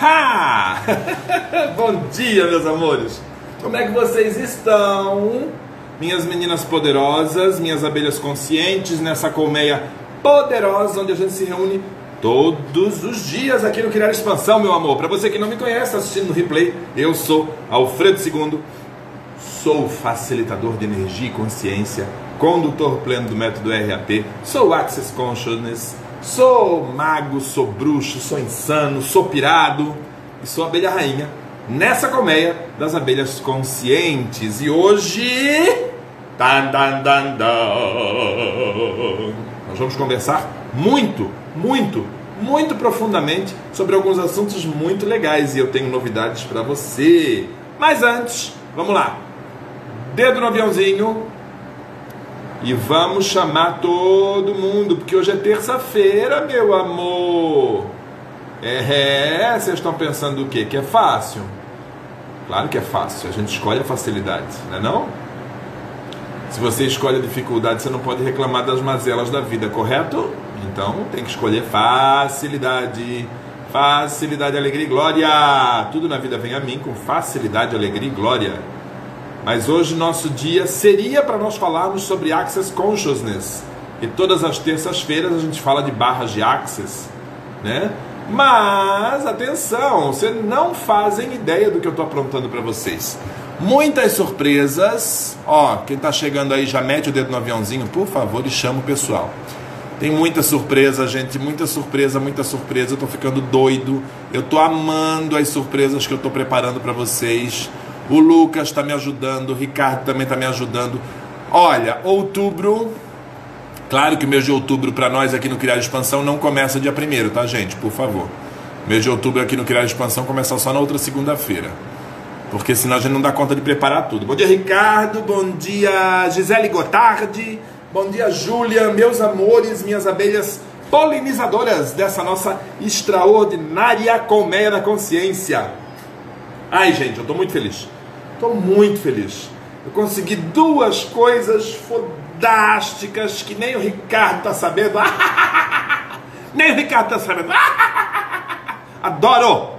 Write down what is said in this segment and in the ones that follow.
Ha! Bom dia, meus amores! Como é que vocês estão? Minhas meninas poderosas, minhas abelhas conscientes, nessa colmeia poderosa onde a gente se reúne todos os dias aqui no Criar Expansão, meu amor. Para você que não me conhece, assistindo no replay, eu sou Alfredo II, sou facilitador de energia e consciência, condutor pleno do método RAP, sou Access Consciousness Sou mago, sou bruxo, sou insano, sou pirado e sou abelha rainha nessa colmeia das abelhas conscientes. E hoje. Dan, dan, dan, dan, nós vamos conversar muito, muito, muito profundamente sobre alguns assuntos muito legais e eu tenho novidades para você. Mas antes, vamos lá. Dedo no aviãozinho, e vamos chamar todo mundo, porque hoje é terça-feira, meu amor. É, vocês estão pensando o quê? Que é fácil? Claro que é fácil, a gente escolhe a facilidade, não é não? Se você escolhe a dificuldade, você não pode reclamar das mazelas da vida, correto? Então tem que escolher facilidade. Facilidade, alegria e glória. Tudo na vida vem a mim com facilidade, alegria e glória. Mas hoje nosso dia seria para nós falarmos sobre Access Consciousness. E todas as terças-feiras a gente fala de barras de Access, né? Mas atenção, vocês não fazem ideia do que eu estou aprontando para vocês. Muitas surpresas. Ó, quem está chegando aí já mete o dedo no aviãozinho, por favor, e chama o pessoal. Tem muita surpresa, gente, muita surpresa, muita surpresa. Eu tô ficando doido. Eu tô amando as surpresas que eu tô preparando para vocês. O Lucas está me ajudando, o Ricardo também está me ajudando. Olha, outubro. Claro que o mês de outubro para nós aqui no Criar Expansão não começa dia 1 tá, gente? Por favor. O mês de outubro aqui no Criar Expansão começa só na outra segunda-feira. Porque senão a gente não dá conta de preparar tudo. Bom dia, Ricardo. Bom dia, Gisele Gotardi. Bom dia, Júlia. Meus amores, minhas abelhas polinizadoras dessa nossa extraordinária colmeia da consciência. Ai, gente, eu estou muito feliz. Estou muito feliz. Eu consegui duas coisas fodásticas que nem o Ricardo está sabendo. nem o Ricardo está sabendo. Adoro!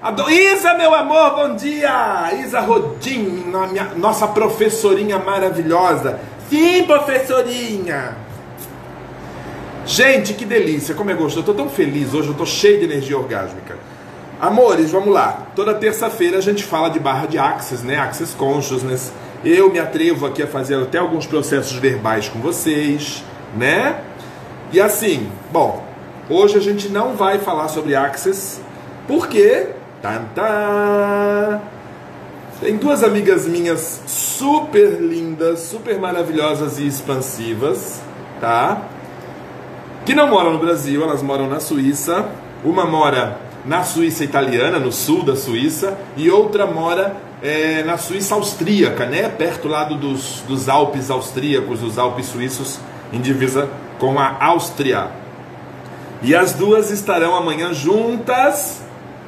Adoro! Isa, meu amor, bom dia! Isa Rodim, nossa professorinha maravilhosa. Sim, professorinha! Gente, que delícia, como é gostoso. Eu estou tão feliz hoje, eu estou cheio de energia orgásmica. Amores, vamos lá. Toda terça-feira a gente fala de barra de Access, né? Access Consciousness. Eu me atrevo aqui a fazer até alguns processos verbais com vocês, né? E assim, bom, hoje a gente não vai falar sobre Access, porque tantã, tem duas amigas minhas super lindas, super maravilhosas e expansivas, tá? Que não moram no Brasil, elas moram na Suíça. Uma mora na Suíça italiana, no sul da Suíça, e outra mora é, na Suíça austríaca, né? perto lá dos, dos Alpes austríacos, dos Alpes suíços, em divisa com a Áustria. E as duas estarão amanhã juntas.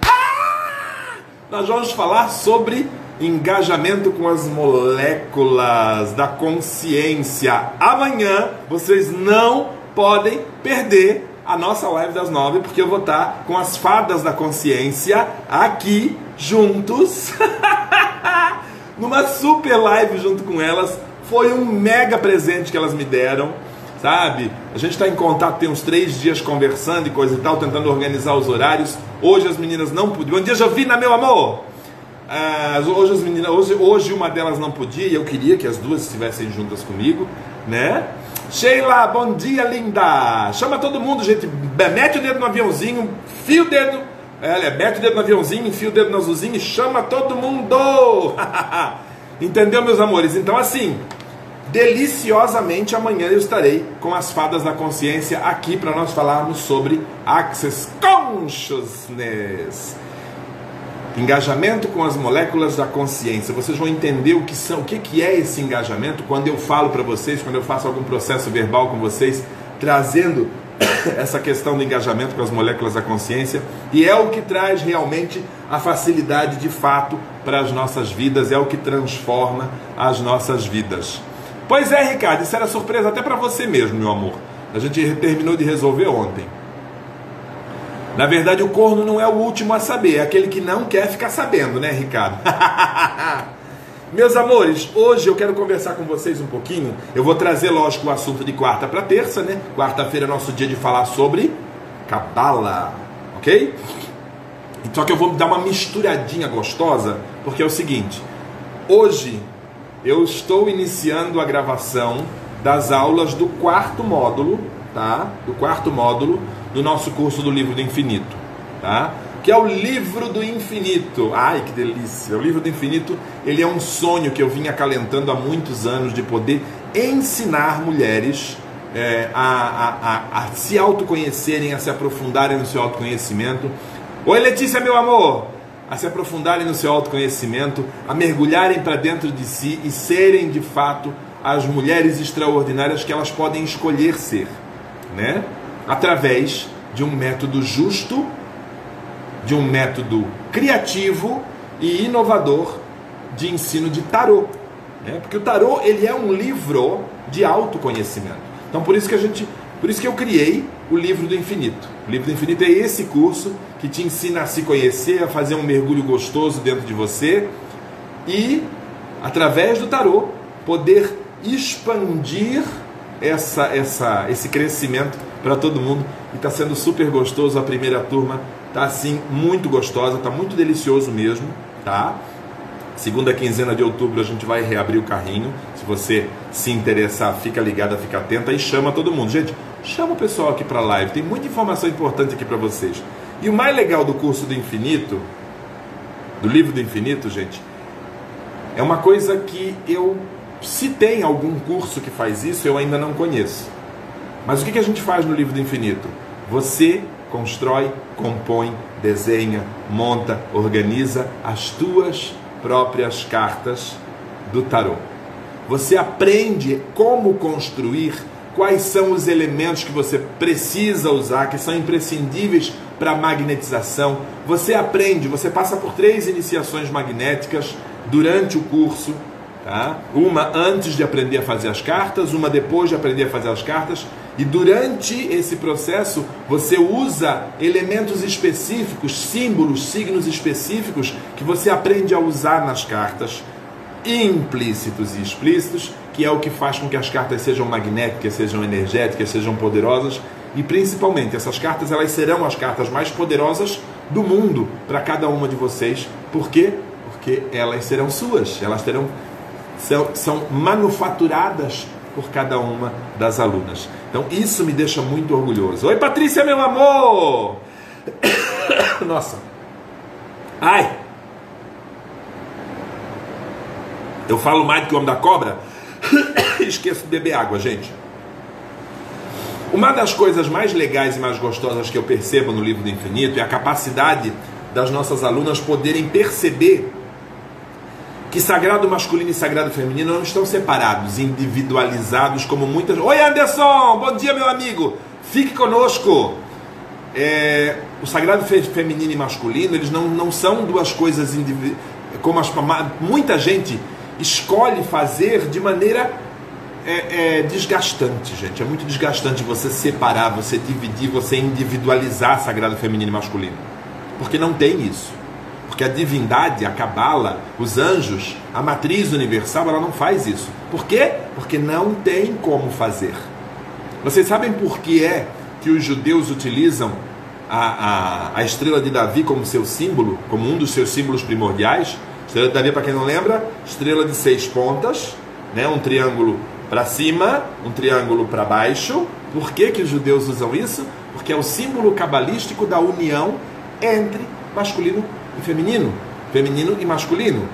Ah! Nós vamos falar sobre engajamento com as moléculas da consciência. Amanhã vocês não podem perder a nossa live das nove, porque eu vou estar com as fadas da consciência aqui juntos, numa super live junto com elas. Foi um mega presente que elas me deram, sabe? A gente está em contato, tem uns três dias conversando e coisa e tal, tentando organizar os horários. Hoje as meninas não podiam. Bom dia, Jovina, meu amor! Ah, hoje as meninas, hoje, hoje uma delas não podia e eu queria que as duas estivessem juntas comigo, né? Sheila, bom dia, linda. Chama todo mundo, gente. Mete o dedo no aviãozinho, fio o dedo. É, mete o dedo no aviãozinho, enfia o dedo no azulzinho e chama todo mundo. Entendeu, meus amores? Então, assim, deliciosamente amanhã eu estarei com as fadas da consciência aqui para nós falarmos sobre Access Consciousness. Engajamento com as moléculas da consciência. Vocês vão entender o que são, o que, que é esse engajamento quando eu falo para vocês, quando eu faço algum processo verbal com vocês, trazendo essa questão do engajamento com as moléculas da consciência, e é o que traz realmente a facilidade de fato para as nossas vidas, é o que transforma as nossas vidas. Pois é, Ricardo, isso era surpresa até para você mesmo, meu amor. A gente terminou de resolver ontem. Na verdade, o corno não é o último a saber, é aquele que não quer ficar sabendo, né, Ricardo? Meus amores, hoje eu quero conversar com vocês um pouquinho. Eu vou trazer, lógico, o assunto de quarta para terça, né? Quarta-feira é nosso dia de falar sobre Cabala, ok? Só que eu vou dar uma misturadinha gostosa, porque é o seguinte: hoje eu estou iniciando a gravação das aulas do quarto módulo, tá? Do quarto módulo do nosso curso do Livro do Infinito, tá? que é o livro do infinito. Ai, que delícia! O livro do infinito, ele é um sonho que eu vim acalentando há muitos anos de poder ensinar mulheres é, a, a, a, a, se autoconhecerem, a se aprofundarem no seu autoconhecimento. Oi, Letícia, meu amor! A se aprofundarem no seu autoconhecimento, a mergulharem para dentro de si e serem de fato as mulheres extraordinárias que elas podem escolher ser, né? Através de um método justo de um método criativo e inovador de ensino de tarô. Né? Porque o tarô ele é um livro de autoconhecimento. Então por isso que a gente, por isso que eu criei o livro do infinito. O livro do infinito é esse curso que te ensina a se conhecer, a fazer um mergulho gostoso dentro de você e através do tarô poder expandir essa, essa, esse crescimento para todo mundo. E está sendo super gostoso a primeira turma Tá assim muito gostosa, tá muito delicioso mesmo, tá? Segunda quinzena de outubro a gente vai reabrir o carrinho. Se você se interessar, fica ligada, fica atenta e chama todo mundo. Gente, chama o pessoal aqui para live. Tem muita informação importante aqui para vocês. E o mais legal do curso do infinito, do livro do infinito, gente, é uma coisa que eu se tem algum curso que faz isso, eu ainda não conheço. Mas o que a gente faz no livro do infinito? Você constrói, compõe, desenha, monta, organiza as tuas próprias cartas do tarô. Você aprende como construir, quais são os elementos que você precisa usar, que são imprescindíveis para a magnetização. Você aprende, você passa por três iniciações magnéticas durante o curso. Tá? Uma antes de aprender a fazer as cartas, uma depois de aprender a fazer as cartas, e durante esse processo, você usa elementos específicos, símbolos, signos específicos que você aprende a usar nas cartas, implícitos e explícitos, que é o que faz com que as cartas sejam magnéticas, sejam energéticas, sejam poderosas. E principalmente, essas cartas elas serão as cartas mais poderosas do mundo para cada uma de vocês. Por quê? Porque elas serão suas, elas terão são, são manufaturadas por cada uma das alunas. Então isso me deixa muito orgulhoso. Oi, Patrícia, meu amor! Nossa. Ai! Eu falo mais do que o homem da cobra. Esqueço de beber água, gente. Uma das coisas mais legais e mais gostosas que eu percebo no livro do infinito é a capacidade das nossas alunas poderem perceber que sagrado masculino e sagrado feminino não estão separados, individualizados como muitas. Oi, Anderson! Bom dia, meu amigo! Fique conosco! É, o sagrado feminino e masculino, eles não, não são duas coisas. Como as, muita gente escolhe fazer de maneira é, é, desgastante, gente. É muito desgastante você separar, você dividir, você individualizar sagrado feminino e masculino. Porque não tem isso. Porque a divindade, a cabala, os anjos, a matriz universal, ela não faz isso. Por quê? Porque não tem como fazer. Vocês sabem por que é que os judeus utilizam a, a, a estrela de Davi como seu símbolo, como um dos seus símbolos primordiais? Estrela de Davi, para quem não lembra, estrela de seis pontas, né? um triângulo para cima, um triângulo para baixo. Por que, que os judeus usam isso? Porque é o símbolo cabalístico da união entre masculino e feminino, feminino e masculino.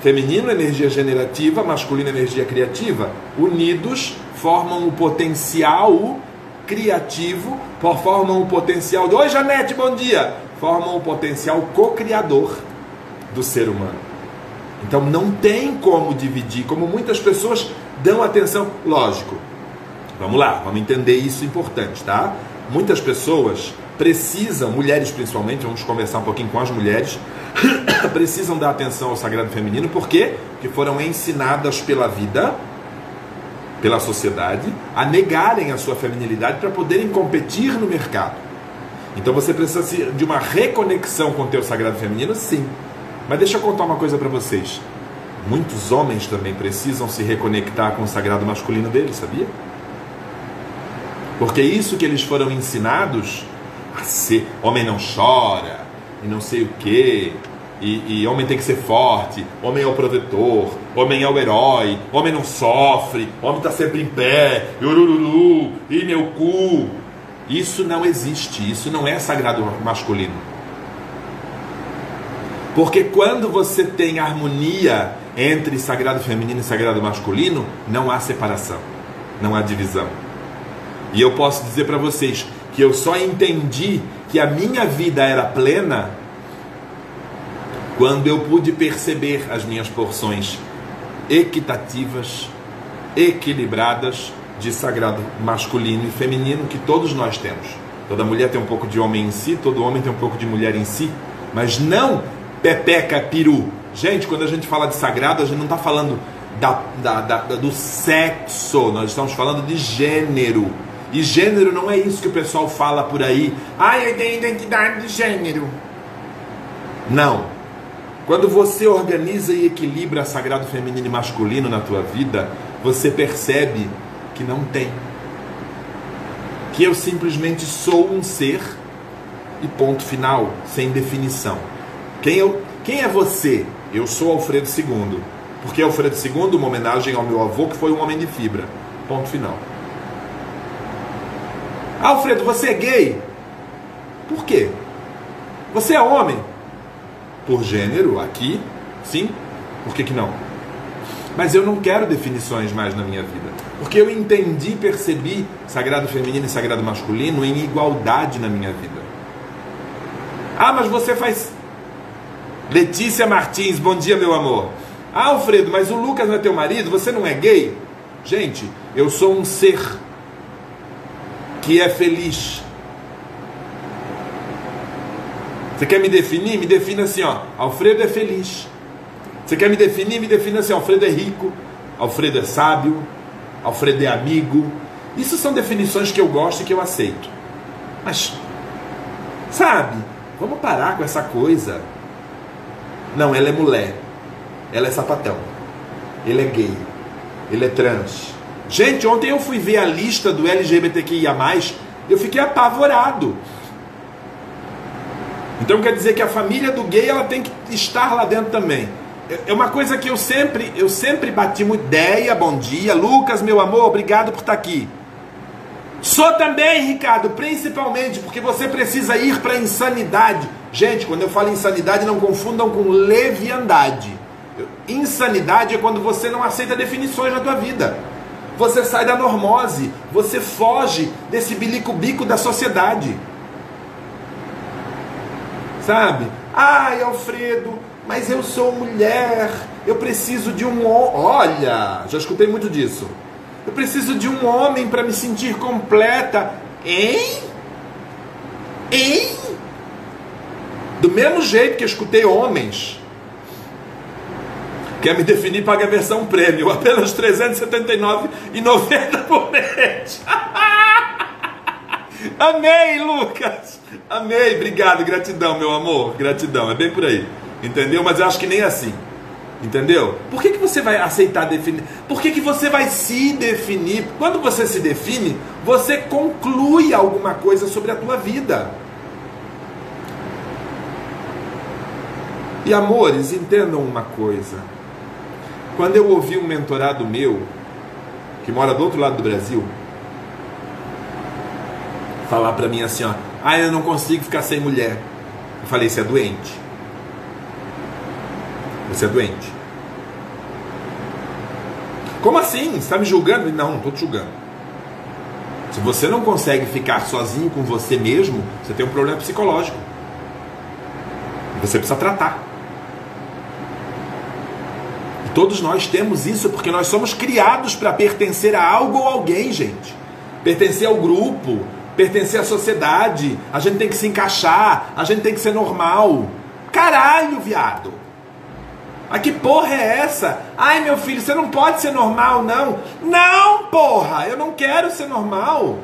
Feminino, energia generativa, masculino, energia criativa. Unidos formam o potencial criativo, formam o potencial. Oi, Janete, bom dia! Formam o potencial co-criador do ser humano. Então não tem como dividir, como muitas pessoas dão atenção. Lógico, vamos lá, vamos entender isso importante, tá? Muitas pessoas precisam, mulheres principalmente, vamos conversar um pouquinho com as mulheres, precisam dar atenção ao sagrado feminino, por quê? Porque foram ensinadas pela vida, pela sociedade, a negarem a sua feminilidade para poderem competir no mercado. Então você precisa de uma reconexão com o teu sagrado feminino, sim. Mas deixa eu contar uma coisa para vocês. Muitos homens também precisam se reconectar com o sagrado masculino deles, sabia? Porque isso que eles foram ensinados a ser homem não chora e não sei o que, e, e, homem tem que ser forte, homem é o protetor, homem é o herói, homem não sofre, homem está sempre em pé, urururu, e meu cu. Isso não existe, isso não é sagrado masculino. Porque quando você tem harmonia entre sagrado feminino e sagrado masculino, não há separação, não há divisão. E eu posso dizer para vocês que eu só entendi que a minha vida era plena quando eu pude perceber as minhas porções equitativas, equilibradas de sagrado masculino e feminino que todos nós temos. Toda mulher tem um pouco de homem em si, todo homem tem um pouco de mulher em si, mas não pepeca peru. Gente, quando a gente fala de sagrado, a gente não está falando da, da, da, do sexo, nós estamos falando de gênero. E gênero não é isso que o pessoal fala por aí. Ah, eu tenho identidade de gênero. Não. Quando você organiza e equilibra sagrado feminino e masculino na tua vida, você percebe que não tem. Que eu simplesmente sou um ser e ponto final, sem definição. Quem, eu, quem é você? Eu sou Alfredo II. Porque Alfredo II, uma homenagem ao meu avô, que foi um homem de fibra. Ponto final. Alfredo, você é gay? Por quê? Você é homem? Por gênero, aqui, sim. Por que, que não? Mas eu não quero definições mais na minha vida. Porque eu entendi, percebi sagrado feminino e sagrado masculino em igualdade na minha vida. Ah, mas você faz. Letícia Martins, bom dia, meu amor. Ah, Alfredo, mas o Lucas não é teu marido? Você não é gay? Gente, eu sou um ser que é feliz. Você quer me definir? Me defina assim, ó. Alfredo é feliz. Você quer me definir? Me defina assim, Alfredo é rico, Alfredo é sábio, Alfredo é amigo. Isso são definições que eu gosto e que eu aceito. Mas, sabe, vamos parar com essa coisa. Não, ela é mulher. Ela é sapatão. Ele é gay. Ele é trans. Gente, ontem eu fui ver a lista do LGBTQIA, eu fiquei apavorado. Então quer dizer que a família do gay ela tem que estar lá dentro também. É, é uma coisa que eu sempre, eu sempre bati uma ideia, bom dia, Lucas, meu amor, obrigado por estar aqui. Sou também, Ricardo, principalmente porque você precisa ir para a insanidade. Gente, quando eu falo insanidade, não confundam com leviandade. Insanidade é quando você não aceita definições na tua vida. Você sai da normose, você foge desse bilico-bico da sociedade. Sabe? Ai, Alfredo, mas eu sou mulher, eu preciso de um homem. Olha, já escutei muito disso. Eu preciso de um homem para me sentir completa. Hein? Hein? Do mesmo jeito que eu escutei homens Quer me definir, paga a versão prêmio, apenas R$ 379,90 por mês. Amei, Lucas! Amei, obrigado, gratidão, meu amor, gratidão, é bem por aí, entendeu? Mas eu acho que nem assim, entendeu? Por que, que você vai aceitar definir? Por que, que você vai se definir? Quando você se define, você conclui alguma coisa sobre a tua vida. E amores, entendam uma coisa. Quando eu ouvi um mentorado meu, que mora do outro lado do Brasil, falar para mim assim, ó, ah, eu não consigo ficar sem mulher. Eu falei, você é doente. Você é doente. Como assim? Você está me julgando? Não, não estou te julgando. Se você não consegue ficar sozinho com você mesmo, você tem um problema psicológico. Você precisa tratar. Todos nós temos isso porque nós somos criados para pertencer a algo ou alguém, gente. Pertencer ao grupo, pertencer à sociedade. A gente tem que se encaixar, a gente tem que ser normal. Caralho, viado. A que porra é essa? Ai, meu filho, você não pode ser normal, não. Não, porra, eu não quero ser normal.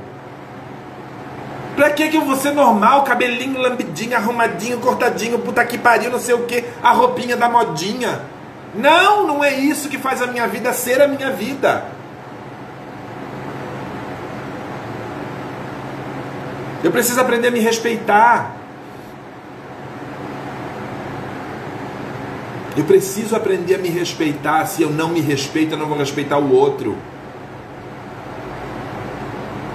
Pra que que eu vou ser normal, cabelinho lambidinho, arrumadinho, cortadinho, puta que pariu, não sei o que, a roupinha da modinha? Não, não é isso que faz a minha vida ser a minha vida. Eu preciso aprender a me respeitar. Eu preciso aprender a me respeitar. Se eu não me respeito, eu não vou respeitar o outro.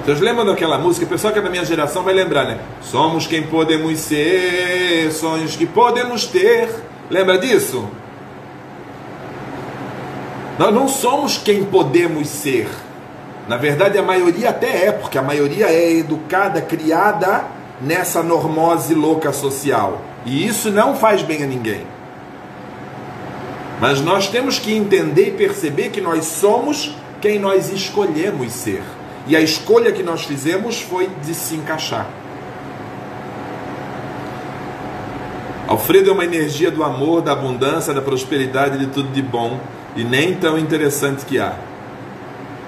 Vocês lembram daquela música? O pessoal que é da minha geração vai lembrar, né? Somos quem podemos ser, sonhos que podemos ter. Lembra disso? Nós não somos quem podemos ser. Na verdade, a maioria até é, porque a maioria é educada, criada nessa normose louca social. E isso não faz bem a ninguém. Mas nós temos que entender e perceber que nós somos quem nós escolhemos ser. E a escolha que nós fizemos foi de se encaixar. Alfredo é uma energia do amor, da abundância, da prosperidade, de tudo de bom e nem tão interessante que há.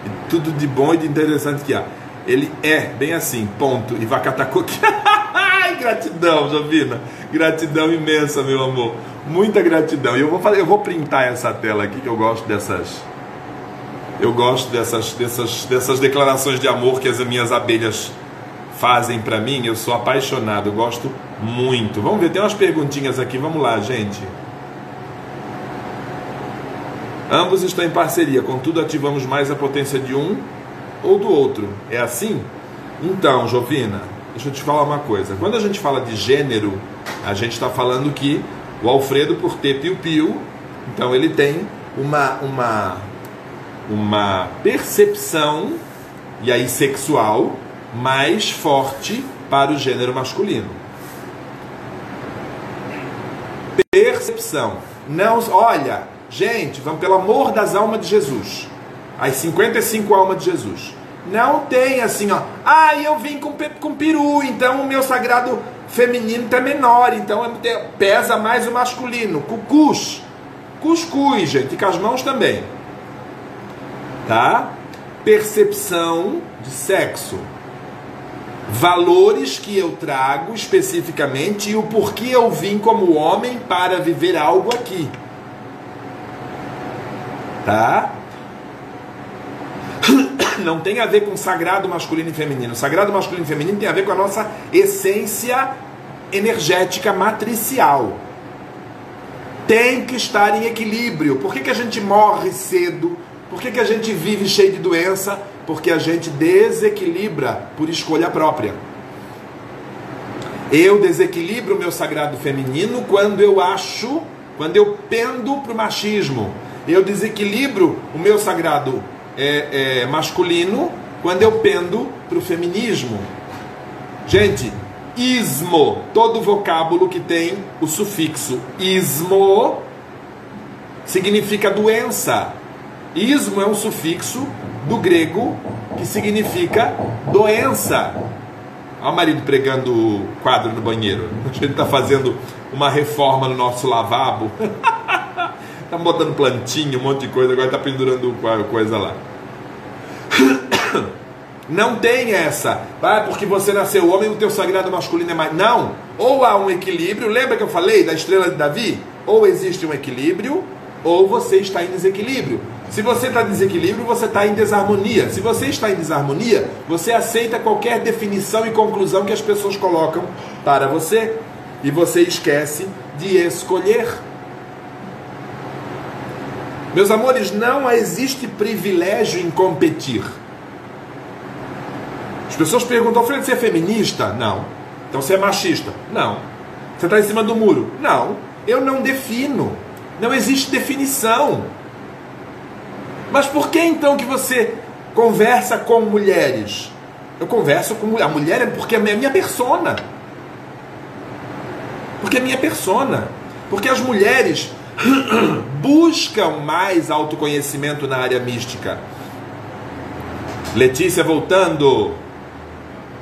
E tudo de bom e de interessante que há. Ele é bem assim, ponto. E vacatacoque. Gratidão, Jovina. Gratidão imensa, meu amor. Muita gratidão. E eu vou fazer, eu vou printar essa tela aqui que eu gosto dessas eu gosto dessas, dessas, dessas declarações de amor que as minhas abelhas fazem para mim. Eu sou apaixonado, eu gosto muito. Vamos ver, tem umas perguntinhas aqui. Vamos lá, gente. Ambos estão em parceria, contudo ativamos mais a potência de um ou do outro. É assim? Então, Jovina, deixa eu te falar uma coisa. Quando a gente fala de gênero, a gente está falando que o Alfredo, por ter piu-piu, então ele tem uma, uma uma percepção, e aí sexual, mais forte para o gênero masculino. Percepção. Não, olha, gente, vamos pelo amor das almas de Jesus. As 55 almas de Jesus. Não tem assim, ó. Ah, eu vim com, com peru, então o meu sagrado feminino está menor, então pesa mais o masculino. Cucus. Cuscuz, gente, e com as mãos também tá? Percepção de sexo. Valores que eu trago especificamente e o porquê eu vim como homem para viver algo aqui. Tá? Não tem a ver com sagrado masculino e feminino. Sagrado masculino e feminino tem a ver com a nossa essência energética matricial. Tem que estar em equilíbrio. Por que, que a gente morre cedo? Por que, que a gente vive cheio de doença? Porque a gente desequilibra por escolha própria. Eu desequilibro o meu sagrado feminino quando eu acho, quando eu pendo para o machismo. Eu desequilibro o meu sagrado é, é, masculino quando eu pendo para o feminismo. Gente, ismo, todo vocábulo que tem o sufixo ismo significa doença. Ismo é um sufixo do grego que significa doença. Olha o marido pregando quadro no banheiro. A gente está fazendo uma reforma no nosso lavabo. Está botando plantinha, um monte de coisa, agora está pendurando coisa lá. Não tem essa. Ah, porque você nasceu homem, o teu sagrado masculino é mais. Não. Ou há um equilíbrio, lembra que eu falei da estrela de Davi? Ou existe um equilíbrio, ou você está em desequilíbrio. Se você está em desequilíbrio, você está em desarmonia. Se você está em desarmonia, você aceita qualquer definição e conclusão que as pessoas colocam para você e você esquece de escolher. Meus amores, não existe privilégio em competir. As pessoas perguntam, Alfredo, você é feminista? Não. Então você é machista? Não. Você está em cima do muro? Não. Eu não defino. Não existe definição. Mas por que então que você conversa com mulheres? Eu converso com. A mulher é porque é minha persona. Porque é minha persona. Porque as mulheres buscam mais autoconhecimento na área mística. Letícia voltando.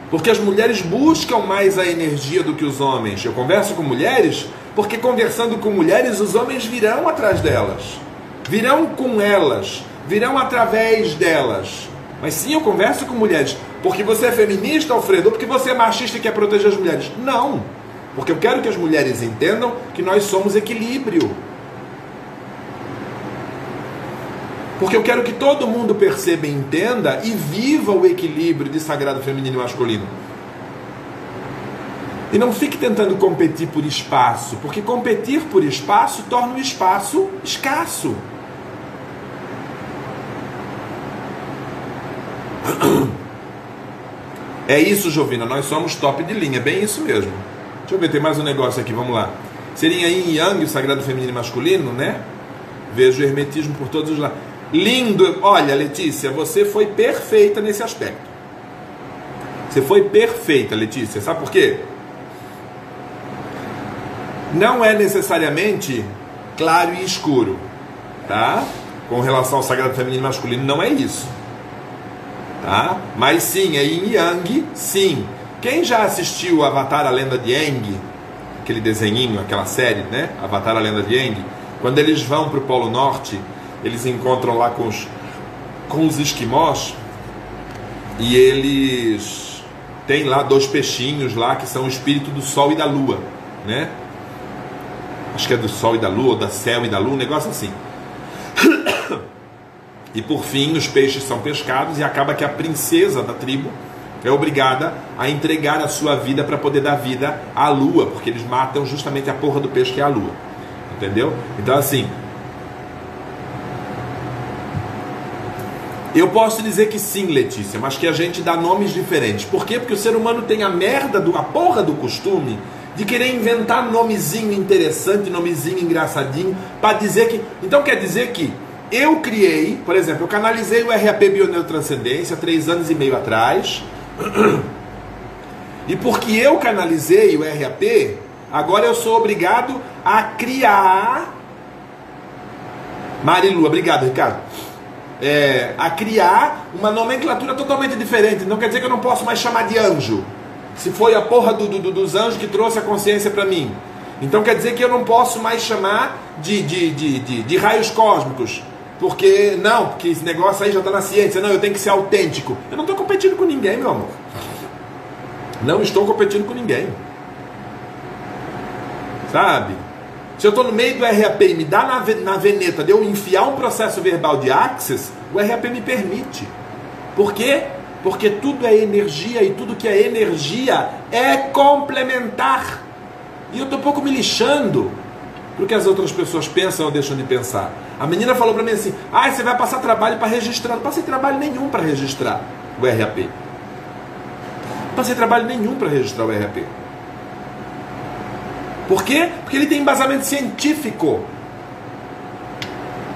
Porque as mulheres buscam mais a energia do que os homens. Eu converso com mulheres porque conversando com mulheres os homens virão atrás delas. Virão com elas virão através delas. Mas sim, eu converso com mulheres. Porque você é feminista, Alfredo, ou porque você é machista e quer proteger as mulheres? Não. Porque eu quero que as mulheres entendam que nós somos equilíbrio. Porque eu quero que todo mundo perceba entenda e viva o equilíbrio de sagrado feminino e masculino. E não fique tentando competir por espaço, porque competir por espaço torna o espaço escasso. É isso, Jovina, nós somos top de linha, bem isso mesmo. Deixa eu ver, tem mais um negócio aqui, vamos lá. Seria em Yang, o sagrado feminino e masculino, né? Vejo o hermetismo por todos os lados. Lindo! Olha, Letícia, você foi perfeita nesse aspecto. Você foi perfeita, Letícia. Sabe por quê? Não é necessariamente claro e escuro, tá? Com relação ao sagrado feminino e masculino, não é isso. Tá? Mas sim, é yin yang, sim. Quem já assistiu Avatar a Lenda de Aang, aquele desenhinho, aquela série, né? Avatar a Lenda de Aang, quando eles vão para o Polo Norte, eles encontram lá com os, com os esquimós e eles têm lá dois peixinhos lá que são o espírito do sol e da lua, né? Acho que é do sol e da lua, ou da céu e da lua, um negócio assim. E por fim, os peixes são pescados e acaba que a princesa da tribo é obrigada a entregar a sua vida para poder dar vida à lua, porque eles matam justamente a porra do peixe que é a lua. Entendeu? Então assim, Eu posso dizer que sim, Letícia, mas que a gente dá nomes diferentes. Por quê? Porque o ser humano tem a merda, do, a porra do costume de querer inventar nomezinho interessante, nomezinho engraçadinho, para dizer que. Então quer dizer que eu criei, por exemplo, eu canalizei o RAP Bioneurotranscendência três anos e meio atrás. E porque eu canalizei o RAP, agora eu sou obrigado a criar. Marilu, obrigado, Ricardo. É, a criar uma nomenclatura totalmente diferente. Não quer dizer que eu não posso mais chamar de anjo. Se foi a porra do, do, dos anjos que trouxe a consciência para mim. Então quer dizer que eu não posso mais chamar de, de, de, de, de raios cósmicos. Porque, não, porque esse negócio aí já está na ciência. Não, eu tenho que ser autêntico. Eu não estou competindo com ninguém, meu amor. Não estou competindo com ninguém. Sabe? Se eu estou no meio do RAP e me dá na, na veneta de eu enfiar um processo verbal de Access, o RAP me permite. Por quê? Porque tudo é energia e tudo que é energia é complementar. E eu estou pouco me lixando para que as outras pessoas pensam ou deixam de pensar. A menina falou para mim assim: ah, você vai passar trabalho para registrar. Não passei trabalho nenhum para registrar o RAP. Não passei trabalho nenhum para registrar o RAP. Por quê? Porque ele tem embasamento científico.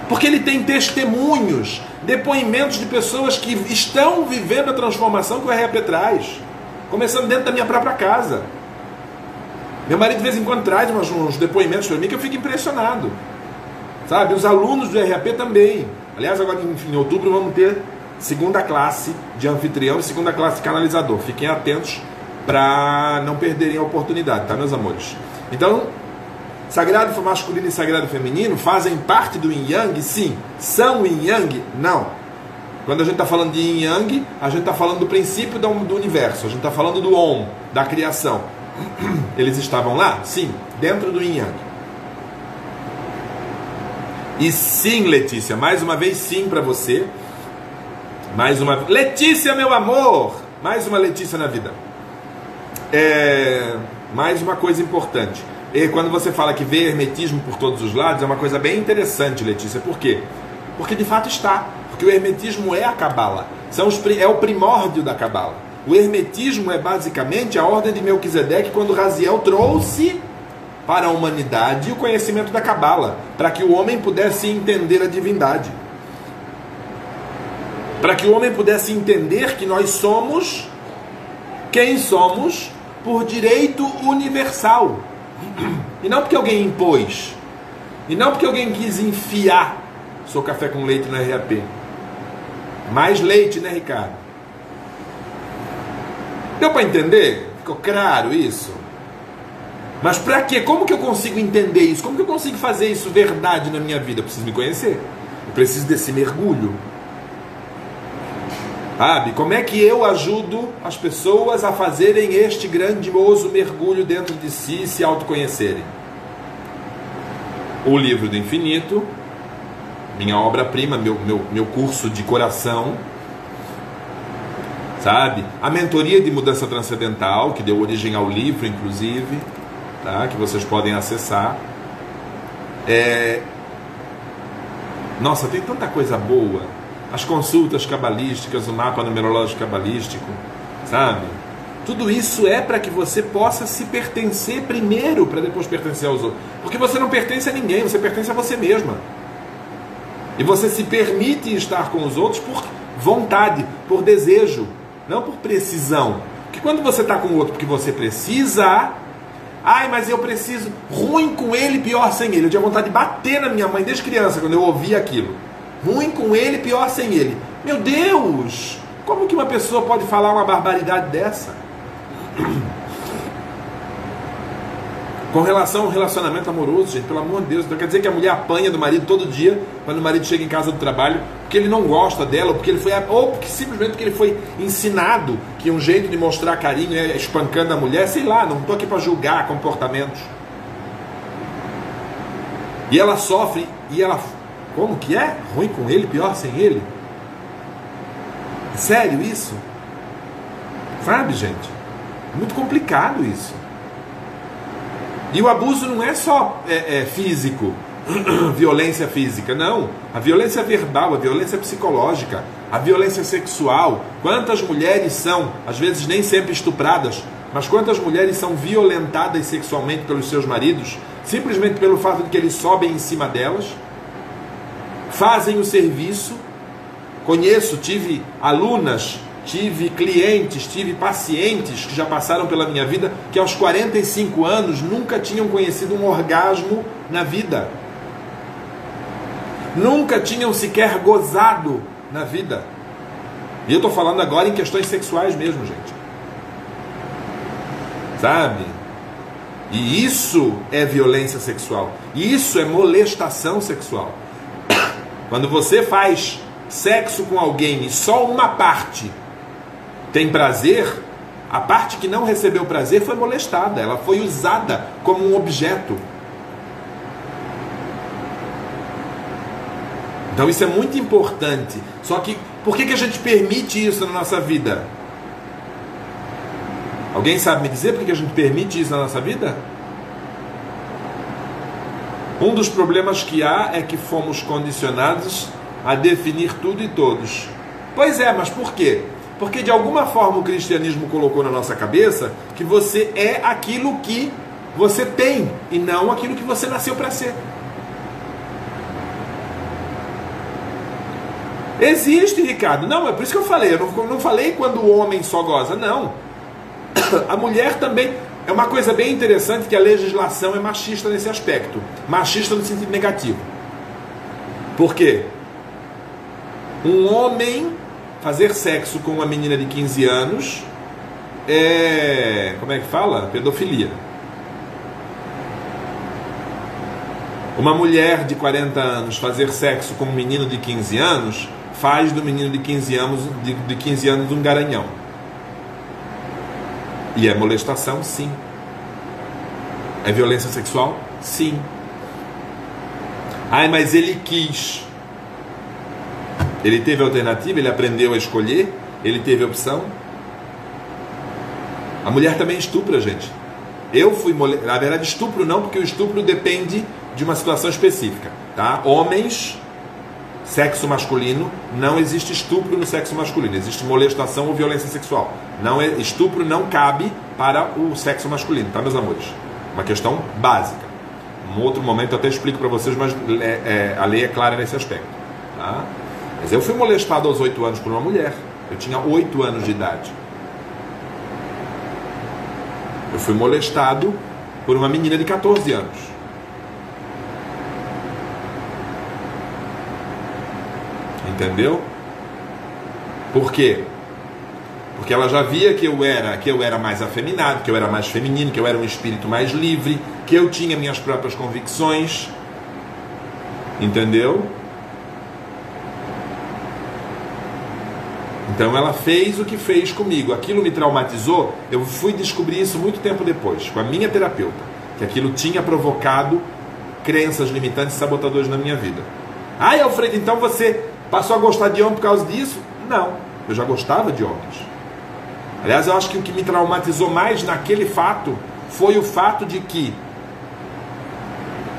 Porque ele tem testemunhos, depoimentos de pessoas que estão vivendo a transformação que o RAP traz. Começando dentro da minha própria casa. Meu marido de vez em quando traz uns, uns depoimentos para mim que eu fico impressionado. Sabe? Os alunos do RAP também. Aliás, agora em, em outubro vamos ter segunda classe de anfitrião e segunda classe de canalizador. Fiquem atentos para não perderem a oportunidade, tá, meus amores? Então, sagrado masculino e sagrado feminino fazem parte do yin yang? Sim. São yin yang? Não. Quando a gente está falando de yin yang, a gente está falando do princípio do, universo, a gente está falando do Om, da criação. Eles estavam lá? Sim, dentro do yin yang. E sim, Letícia, mais uma vez sim para você. Mais uma Letícia, meu amor! Mais uma Letícia na vida. É... Mais uma coisa importante. E quando você fala que vê hermetismo por todos os lados, é uma coisa bem interessante, Letícia. Por quê? Porque de fato está. Porque o hermetismo é a cabala. São os, é o primórdio da cabala. O hermetismo é basicamente a ordem de Melquisedeque quando Raziel trouxe para a humanidade o conhecimento da cabala, para que o homem pudesse entender a divindade. Para que o homem pudesse entender que nós somos quem somos por direito universal. E não porque alguém impôs. E não porque alguém quis enfiar seu café com leite no RAP. Mais leite, né, Ricardo? Deu para entender? Ficou claro isso? Mas para quê? Como que eu consigo entender isso? Como que eu consigo fazer isso verdade na minha vida? Eu preciso me conhecer. Eu preciso desse mergulho. Sabe? Como é que eu ajudo as pessoas a fazerem este grandioso mergulho dentro de si e se autoconhecerem? O livro do infinito, minha obra-prima, meu, meu, meu curso de coração, sabe? A mentoria de mudança transcendental, que deu origem ao livro, inclusive, tá? que vocês podem acessar. É... Nossa, tem tanta coisa boa as consultas cabalísticas, o mapa numerológico cabalístico, sabe? Tudo isso é para que você possa se pertencer primeiro, para depois pertencer aos outros. Porque você não pertence a ninguém, você pertence a você mesma. E você se permite estar com os outros por vontade, por desejo, não por precisão. Porque quando você está com o outro porque você precisa, ai, mas eu preciso, ruim com ele, pior sem ele. Eu tinha vontade de bater na minha mãe desde criança quando eu ouvia aquilo. Ruim com ele, pior sem ele. Meu Deus! Como que uma pessoa pode falar uma barbaridade dessa? Com relação ao relacionamento amoroso, gente, pelo amor de Deus, então quer dizer que a mulher apanha do marido todo dia, quando o marido chega em casa do trabalho, porque ele não gosta dela, ou porque ele foi, ou porque simplesmente porque ele foi ensinado que um jeito de mostrar carinho é espancando a mulher, sei lá, não estou aqui para julgar comportamentos. E ela sofre, e ela como que é? Ruim com ele, pior sem ele? Sério isso? Sabe, gente? Muito complicado isso. E o abuso não é só é, é, físico, violência física, não. A violência verbal, a violência psicológica, a violência sexual. Quantas mulheres são, às vezes nem sempre estupradas, mas quantas mulheres são violentadas sexualmente pelos seus maridos, simplesmente pelo fato de que eles sobem em cima delas? Fazem o serviço. Conheço, tive alunas, tive clientes, tive pacientes que já passaram pela minha vida que aos 45 anos nunca tinham conhecido um orgasmo na vida. Nunca tinham sequer gozado na vida. E eu estou falando agora em questões sexuais mesmo, gente. Sabe? E isso é violência sexual. Isso é molestação sexual. Quando você faz sexo com alguém e só uma parte tem prazer, a parte que não recebeu prazer foi molestada, ela foi usada como um objeto. Então isso é muito importante. Só que por que, que a gente permite isso na nossa vida? Alguém sabe me dizer por que a gente permite isso na nossa vida? Um dos problemas que há é que fomos condicionados a definir tudo e todos. Pois é, mas por quê? Porque de alguma forma o cristianismo colocou na nossa cabeça que você é aquilo que você tem e não aquilo que você nasceu para ser. Existe, Ricardo. Não, é por isso que eu falei. Eu não, não falei quando o homem só goza. Não. A mulher também. É uma coisa bem interessante que a legislação é machista nesse aspecto. Machista no sentido negativo. Por quê? Um homem fazer sexo com uma menina de 15 anos é. Como é que fala? Pedofilia. Uma mulher de 40 anos fazer sexo com um menino de 15 anos faz do menino de 15 anos, de, de 15 anos um garanhão. E é molestação? Sim. É violência sexual? Sim. Ai, mas ele quis. Ele teve alternativa, ele aprendeu a escolher, ele teve opção. A mulher também estupra, gente. Eu fui, na verdade, estupro não, porque o estupro depende de uma situação específica, tá? Homens sexo masculino, não existe estupro no sexo masculino, existe molestação ou violência sexual. Não é, estupro não cabe para o sexo masculino, tá, meus amores? Uma questão básica. Um outro momento eu até explico para vocês, mas é, é, a lei é clara nesse aspecto. Tá? Mas eu fui molestado aos 8 anos por uma mulher. Eu tinha 8 anos de idade. Eu fui molestado por uma menina de 14 anos. Entendeu? Por quê? Porque ela já via que eu era, que eu era mais afeminado, que eu era mais feminino, que eu era um espírito mais livre, que eu tinha minhas próprias convicções. Entendeu? Então ela fez o que fez comigo. Aquilo me traumatizou. Eu fui descobrir isso muito tempo depois, com a minha terapeuta, que aquilo tinha provocado crenças limitantes e sabotadoras na minha vida. Ah, Alfredo, então você passou a gostar de homem por causa disso? Não, eu já gostava de homens. Aliás, eu acho que o que me traumatizou mais naquele fato foi o fato de que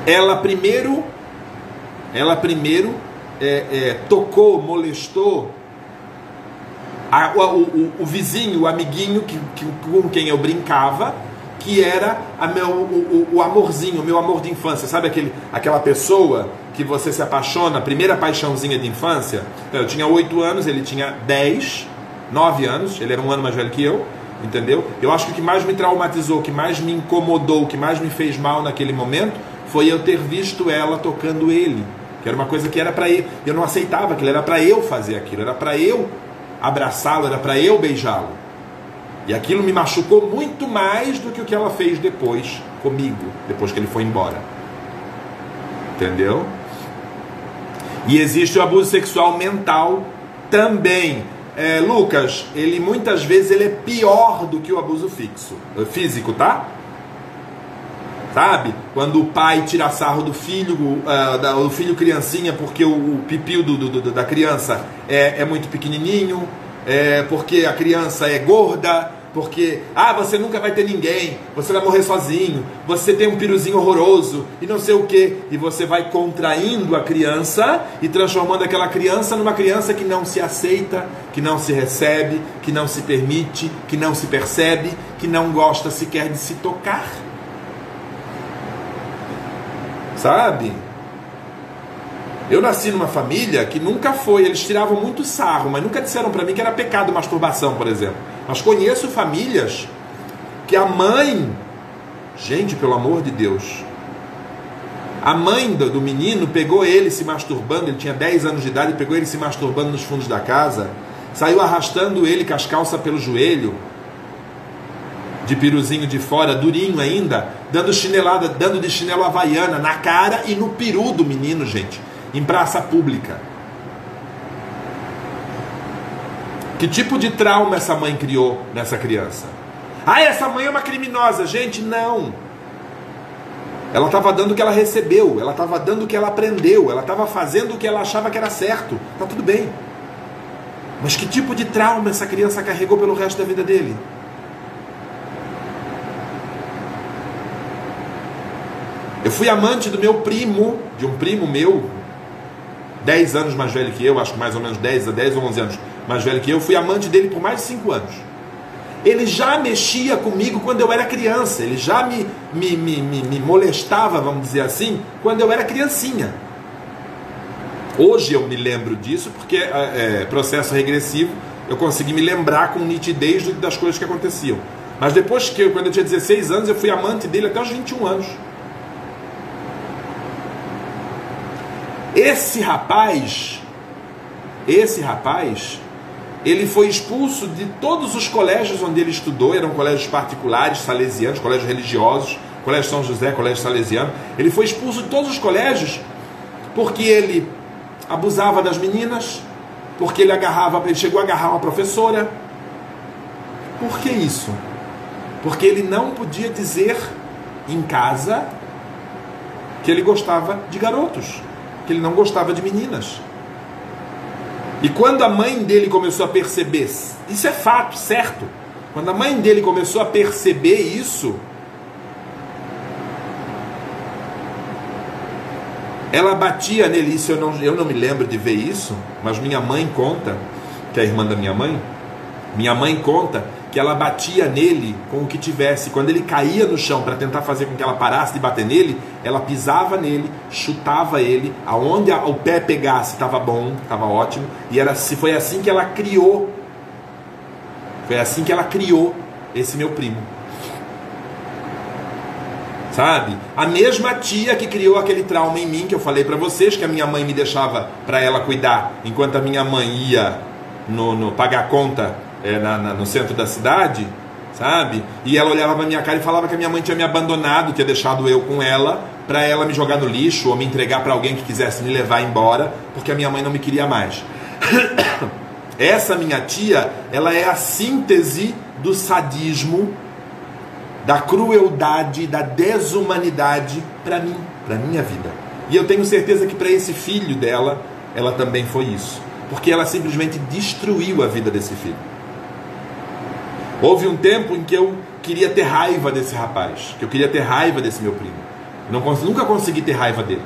ela primeiro, ela primeiro é, é, tocou, molestou a, o, o, o, vizinho, o amiguinho que, que, com quem eu brincava, que era meu, o, o, amorzinho, o meu amor de infância. Sabe aquele, aquela pessoa que você se apaixona, primeira paixãozinha de infância? Então, eu tinha 8 anos, ele tinha 10, 9 anos, ele era um ano mais velho que eu, entendeu? Eu acho que o que mais me traumatizou, o que mais me incomodou, o que mais me fez mal naquele momento foi eu ter visto ela tocando ele. Que era uma coisa que era para ele. Eu não aceitava aquilo, era para eu fazer aquilo, era para eu abraçá-lo, era para eu beijá-lo. E aquilo me machucou muito mais do que o que ela fez depois comigo, depois que ele foi embora. Entendeu? E existe o abuso sexual mental também. É, Lucas, ele muitas vezes ele é pior do que o abuso fixo, físico, tá? Sabe? Quando o pai tira sarro do filho, uh, da, do filho criancinha, porque o, o pipio do, do, do, da criança é, é muito pequenininho, é, porque a criança é gorda, porque, ah, você nunca vai ter ninguém, você vai morrer sozinho, você tem um piruzinho horroroso e não sei o que, e você vai contraindo a criança e transformando aquela criança numa criança que não se aceita, que não se recebe, que não se permite, que não se percebe, que não gosta sequer de se tocar sabe? Eu nasci numa família que nunca foi, eles tiravam muito sarro, mas nunca disseram para mim que era pecado masturbação, por exemplo. Mas conheço famílias que a mãe, gente, pelo amor de Deus, a mãe do, menino pegou ele se masturbando, ele tinha 10 anos de idade, pegou ele se masturbando nos fundos da casa, saiu arrastando ele com as calças pelo joelho, de piruzinho de fora, durinho ainda, dando chinelada, dando de chinelo havaiana na cara e no peru do menino, gente, em praça pública. Que tipo de trauma essa mãe criou nessa criança? Ah, essa mãe é uma criminosa. Gente, não. Ela estava dando o que ela recebeu, ela estava dando o que ela aprendeu, ela estava fazendo o que ela achava que era certo. Tá tudo bem. Mas que tipo de trauma essa criança carregou pelo resto da vida dele? Eu fui amante do meu primo, de um primo meu, 10 anos mais velho que eu, acho que mais ou menos 10 a 10 ou 11 anos mais velho que eu, fui amante dele por mais de 5 anos. Ele já mexia comigo quando eu era criança, ele já me, me, me, me, me molestava, vamos dizer assim, quando eu era criancinha. Hoje eu me lembro disso porque é, é, processo regressivo, eu consegui me lembrar com nitidez das coisas que aconteciam. Mas depois que quando eu tinha 16 anos, eu fui amante dele até os 21 anos. Esse rapaz, esse rapaz, ele foi expulso de todos os colégios onde ele estudou, eram colégios particulares, salesianos, colégios religiosos, colégio São José, colégio salesiano. Ele foi expulso de todos os colégios porque ele abusava das meninas, porque ele agarrava, ele chegou a agarrar uma professora. Por que isso? Porque ele não podia dizer em casa que ele gostava de garotos que ele não gostava de meninas. E quando a mãe dele começou a perceber, isso é fato, certo? Quando a mãe dele começou a perceber isso, ela batia nele. Isso eu não, eu não me lembro de ver isso, mas minha mãe conta, que é a irmã da minha mãe, minha mãe conta que ela batia nele com o que tivesse. Quando ele caía no chão para tentar fazer com que ela parasse de bater nele, ela pisava nele, chutava ele, aonde o pé pegasse estava bom, estava ótimo, e era se foi assim que ela criou. Foi assim que ela criou esse meu primo. Sabe? A mesma tia que criou aquele trauma em mim que eu falei para vocês que a minha mãe me deixava para ela cuidar, enquanto a minha mãe ia no, no pagar conta é, na, na, no centro da cidade, sabe? E ela olhava pra minha cara e falava que a minha mãe tinha me abandonado, tinha deixado eu com ela, para ela me jogar no lixo ou me entregar para alguém que quisesse me levar embora, porque a minha mãe não me queria mais. Essa minha tia, ela é a síntese do sadismo, da crueldade, da desumanidade para mim, para minha vida. E eu tenho certeza que para esse filho dela, ela também foi isso, porque ela simplesmente destruiu a vida desse filho. Houve um tempo em que eu queria ter raiva desse rapaz, que eu queria ter raiva desse meu primo. Não, nunca consegui ter raiva dele.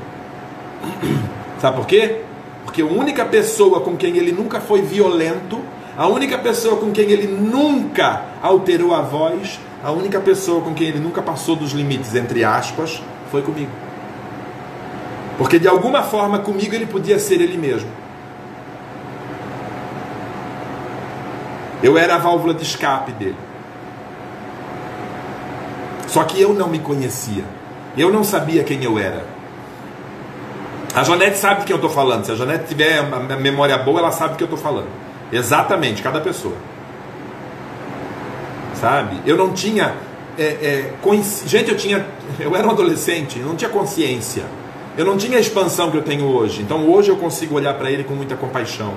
Sabe por quê? Porque a única pessoa com quem ele nunca foi violento, a única pessoa com quem ele nunca alterou a voz, a única pessoa com quem ele nunca passou dos limites, entre aspas, foi comigo. Porque de alguma forma comigo ele podia ser ele mesmo. Eu era a válvula de escape dele. Só que eu não me conhecia. Eu não sabia quem eu era. A Janete sabe de quem eu estou falando. Se a Janete tiver a memória boa, ela sabe do que eu estou falando. Exatamente, cada pessoa. Sabe? Eu não tinha. É, é, Gente, eu tinha. Eu era um adolescente, eu não tinha consciência. Eu não tinha a expansão que eu tenho hoje. Então hoje eu consigo olhar para ele com muita compaixão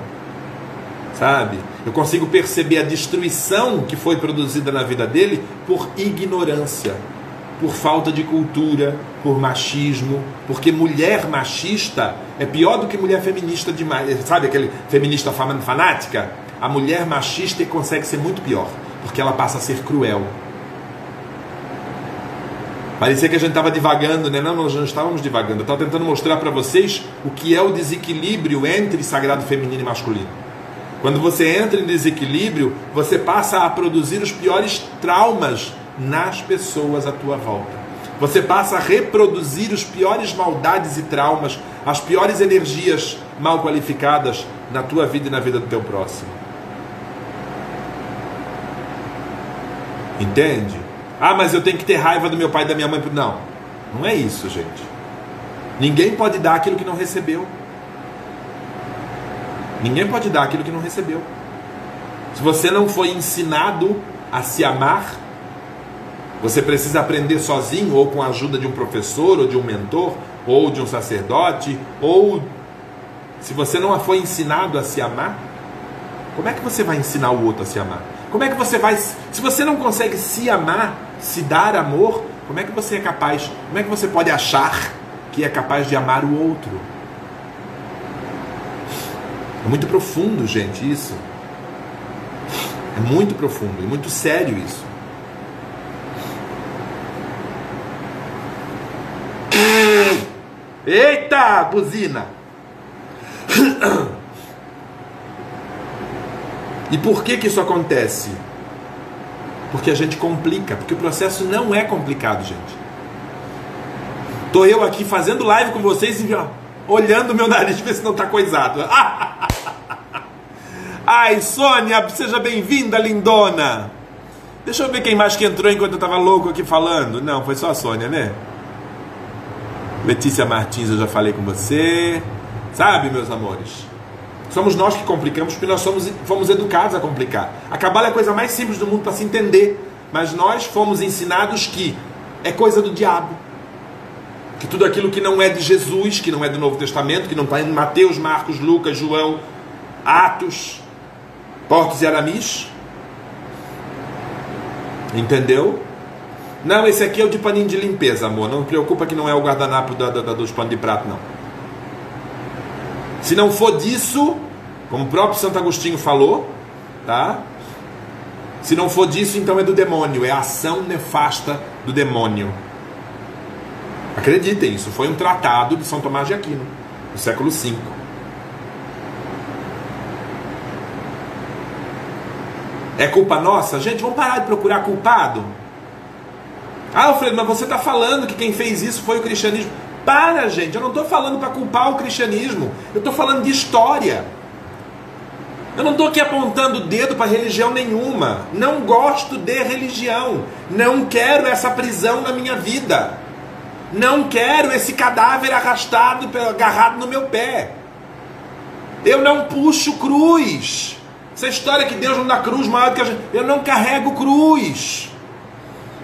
sabe? Eu consigo perceber a destruição que foi produzida na vida dele por ignorância, por falta de cultura, por machismo, porque mulher machista é pior do que mulher feminista demais, sabe aquele feminista fanática? A mulher machista consegue ser muito pior, porque ela passa a ser cruel. Parecia que a gente estava divagando, né? Não, nós não estávamos divagando. Eu estava tentando mostrar para vocês o que é o desequilíbrio entre sagrado feminino e masculino. Quando você entra em desequilíbrio, você passa a produzir os piores traumas nas pessoas à tua volta. Você passa a reproduzir os piores maldades e traumas, as piores energias mal qualificadas na tua vida e na vida do teu próximo. Entende? Ah, mas eu tenho que ter raiva do meu pai e da minha mãe. Não, não é isso, gente. Ninguém pode dar aquilo que não recebeu. Ninguém pode dar aquilo que não recebeu. Se você não foi ensinado a se amar, você precisa aprender sozinho, ou com a ajuda de um professor, ou de um mentor, ou de um sacerdote, ou se você não foi ensinado a se amar, como é que você vai ensinar o outro a se amar? Como é que você vai. Se você não consegue se amar, se dar amor, como é que você é capaz? Como é que você pode achar que é capaz de amar o outro? É muito profundo, gente, isso. É muito profundo e muito sério isso. Eita, buzina! E por que que isso acontece? Porque a gente complica, porque o processo não é complicado, gente. Tô eu aqui fazendo live com vocês e olhando meu nariz ver se não tá coisado. Ai, Sônia, seja bem-vinda, lindona. Deixa eu ver quem mais que entrou enquanto eu tava louco aqui falando. Não, foi só a Sônia, né? Letícia Martins, eu já falei com você. Sabe, meus amores? Somos nós que complicamos porque nós somos, fomos educados a complicar. A cabala é a coisa mais simples do mundo para se entender. Mas nós fomos ensinados que é coisa do diabo. Que tudo aquilo que não é de Jesus, que não é do Novo Testamento, que não está em Mateus, Marcos, Lucas, João, Atos, Portos e Aramis. Entendeu? Não, esse aqui é o de paninho de limpeza, amor. Não preocupa que não é o guardanapo da, da, dos panos de prato, não. Se não for disso, como o próprio Santo Agostinho falou, tá? Se não for disso, então é do demônio, é a ação nefasta do demônio. Acreditem, isso foi um tratado de São Tomás de Aquino, do século V. É culpa nossa? Gente, vamos parar de procurar culpado? Ah, Alfredo, mas você está falando que quem fez isso foi o cristianismo. Para, gente, eu não estou falando para culpar o cristianismo. Eu estou falando de história. Eu não estou aqui apontando o dedo para religião nenhuma. Não gosto de religião. Não quero essa prisão na minha vida. Não quero esse cadáver arrastado, agarrado no meu pé. Eu não puxo cruz. Essa história que Deus não dá cruz maior do que a gente. Eu não carrego cruz.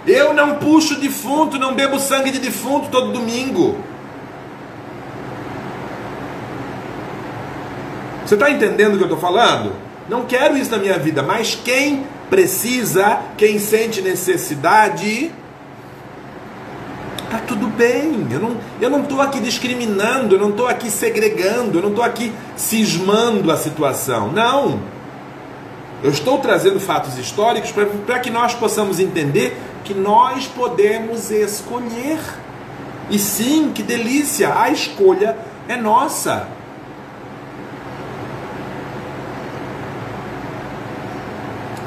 Eu não puxo defunto, não bebo sangue de defunto todo domingo. Você está entendendo o que eu estou falando? Não quero isso na minha vida, mas quem precisa, quem sente necessidade, tá tudo bem. Eu não eu não estou aqui discriminando, eu não estou aqui segregando, eu não estou aqui cismando a situação. Não. Eu estou trazendo fatos históricos para que nós possamos entender que nós podemos escolher. E sim, que delícia, a escolha é nossa.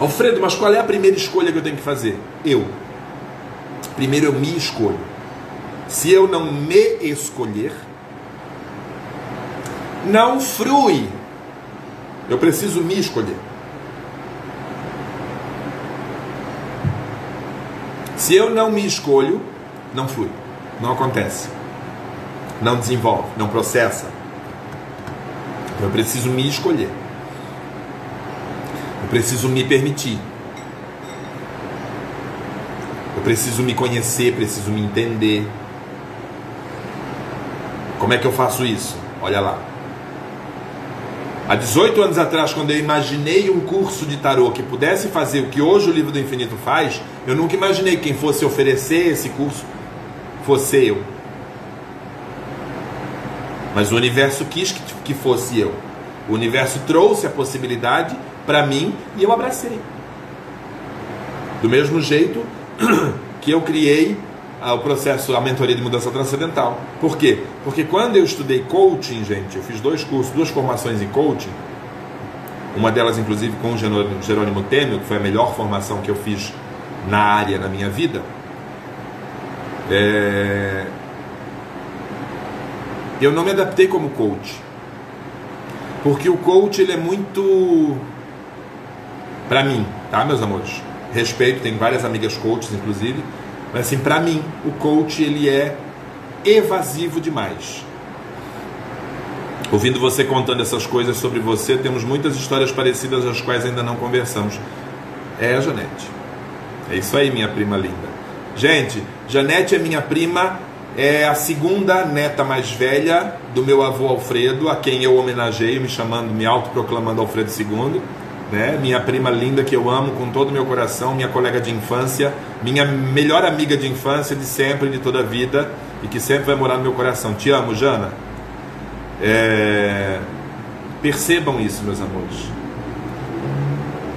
Alfredo, mas qual é a primeira escolha que eu tenho que fazer? Eu. Primeiro eu me escolho. Se eu não me escolher, não frui. Eu preciso me escolher. Se eu não me escolho, não flui, não acontece, não desenvolve, não processa. Eu preciso me escolher. Eu preciso me permitir. Eu preciso me conhecer, preciso me entender. Como é que eu faço isso? Olha lá. Há 18 anos atrás, quando eu imaginei um curso de tarô que pudesse fazer o que hoje o livro do infinito faz, eu nunca imaginei que quem fosse oferecer esse curso fosse eu. Mas o universo quis que fosse eu. O universo trouxe a possibilidade para mim e eu abracei. Do mesmo jeito que eu criei o processo, a mentoria de mudança transcendental. Por quê? Porque quando eu estudei coaching, gente, eu fiz dois cursos, duas formações em coaching, uma delas inclusive com o Jerônimo Temer, que foi a melhor formação que eu fiz na área na minha vida. É... Eu não me adaptei como coach, porque o coach ele é muito para mim, tá, meus amores? Respeito, tenho várias amigas coaches, inclusive mas assim, para mim, o coach ele é evasivo demais. Ouvindo você contando essas coisas sobre você, temos muitas histórias parecidas as quais ainda não conversamos. É a Janete. É isso aí, minha prima linda. Gente, Janete é minha prima, é a segunda neta mais velha do meu avô Alfredo, a quem eu homenageio, me chamando, me autoproclamando Alfredo II né? Minha prima linda que eu amo com todo o meu coração, minha colega de infância, minha melhor amiga de infância de sempre, de toda a vida e que sempre vai morar no meu coração. Te amo, Jana. É... Percebam isso, meus amores.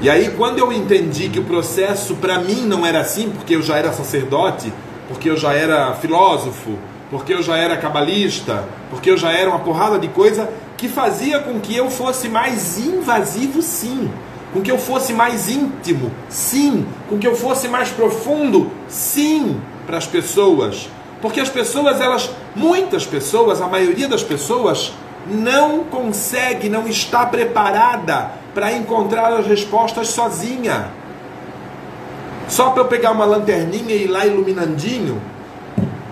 E aí, quando eu entendi que o processo para mim não era assim, porque eu já era sacerdote, porque eu já era filósofo, porque eu já era cabalista, porque eu já era uma porrada de coisa que fazia com que eu fosse mais invasivo, sim com que eu fosse mais íntimo, sim, com que eu fosse mais profundo, sim, para as pessoas. Porque as pessoas, elas, muitas pessoas, a maioria das pessoas, não consegue, não está preparada para encontrar as respostas sozinha. Só para eu pegar uma lanterninha e ir lá iluminandinho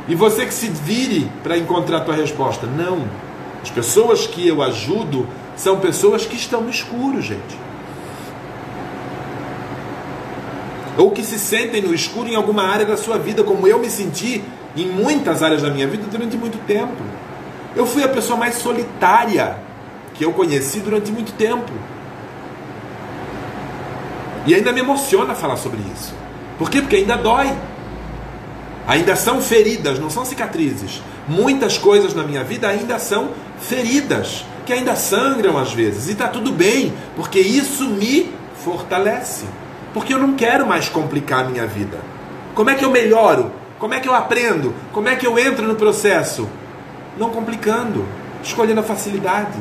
e você que se vire para encontrar a tua resposta. Não. As pessoas que eu ajudo são pessoas que estão no escuro, gente. ou que se sentem no escuro em alguma área da sua vida, como eu me senti em muitas áreas da minha vida durante muito tempo. Eu fui a pessoa mais solitária que eu conheci durante muito tempo. E ainda me emociona falar sobre isso. Por quê? Porque ainda dói. Ainda são feridas, não são cicatrizes. Muitas coisas na minha vida ainda são feridas, que ainda sangram às vezes. E está tudo bem, porque isso me fortalece porque eu não quero mais complicar a minha vida. Como é que eu melhoro? Como é que eu aprendo? Como é que eu entro no processo? Não complicando, escolhendo a facilidade,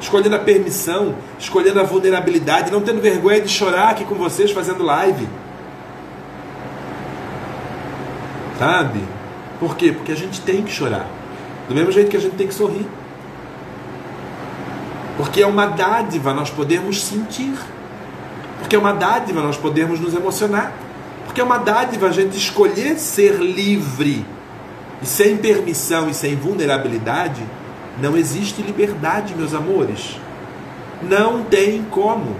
escolhendo a permissão, escolhendo a vulnerabilidade, não tendo vergonha de chorar aqui com vocês fazendo live. Sabe? Por quê? Porque a gente tem que chorar. Do mesmo jeito que a gente tem que sorrir. Porque é uma dádiva nós podermos sentir. Porque é uma dádiva nós podemos nos emocionar. Porque é uma dádiva a gente escolher ser livre. E sem permissão e sem vulnerabilidade, não existe liberdade, meus amores. Não tem como.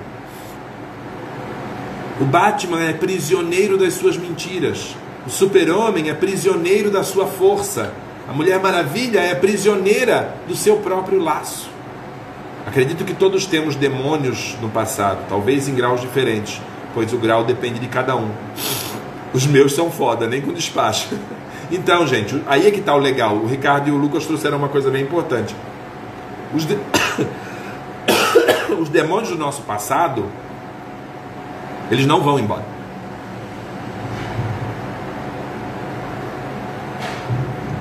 O Batman é prisioneiro das suas mentiras. O Super-Homem é prisioneiro da sua força. A Mulher Maravilha é prisioneira do seu próprio laço. Acredito que todos temos demônios no passado, talvez em graus diferentes, pois o grau depende de cada um. Os meus são foda, nem com despacho. Então, gente, aí é que está o legal. O Ricardo e o Lucas trouxeram uma coisa bem importante. Os, de... Os demônios do nosso passado, eles não vão embora.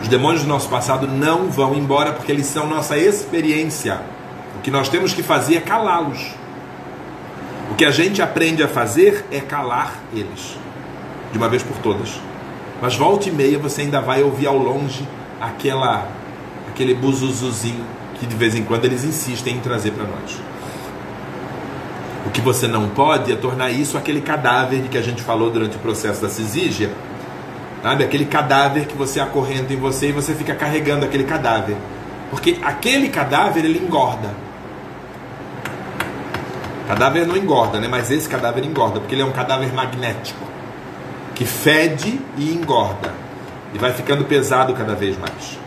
Os demônios do nosso passado não vão embora porque eles são nossa experiência. O que nós temos que fazer é calá-los. O que a gente aprende a fazer é calar eles, de uma vez por todas. Mas volta e meia você ainda vai ouvir ao longe aquela aquele buzuzuzinho que de vez em quando eles insistem em trazer para nós. O que você não pode é tornar isso aquele cadáver de que a gente falou durante o processo da cisígia, sabe? Aquele cadáver que você acorrenta em você e você fica carregando aquele cadáver. Porque aquele cadáver ele engorda. Cadáver não engorda, né? Mas esse cadáver engorda, porque ele é um cadáver magnético que fede e engorda e vai ficando pesado cada vez mais.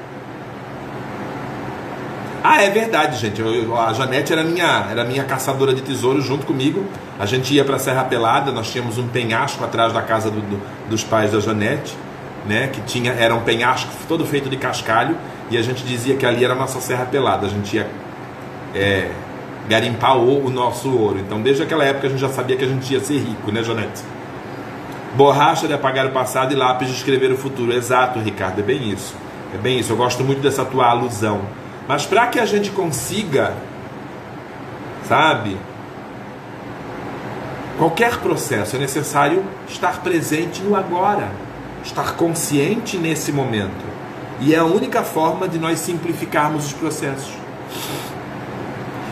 Ah, é verdade, gente. Eu, a Janete era minha, era minha caçadora de tesouros junto comigo. A gente ia para a Serra Pelada, nós tínhamos um penhasco atrás da casa do, do, dos pais da Janete, né? Que tinha, era um penhasco todo feito de cascalho e a gente dizia que ali era a nossa Serra Pelada. A gente ia é, garimpar o, o nosso ouro. Então, desde aquela época a gente já sabia que a gente ia ser rico, né, Janete? Borracha de apagar o passado e lápis de escrever o futuro. Exato, Ricardo, é bem isso. É bem isso. Eu gosto muito dessa tua alusão. Mas para que a gente consiga, sabe? Qualquer processo é necessário estar presente no agora, estar consciente nesse momento. E é a única forma de nós simplificarmos os processos.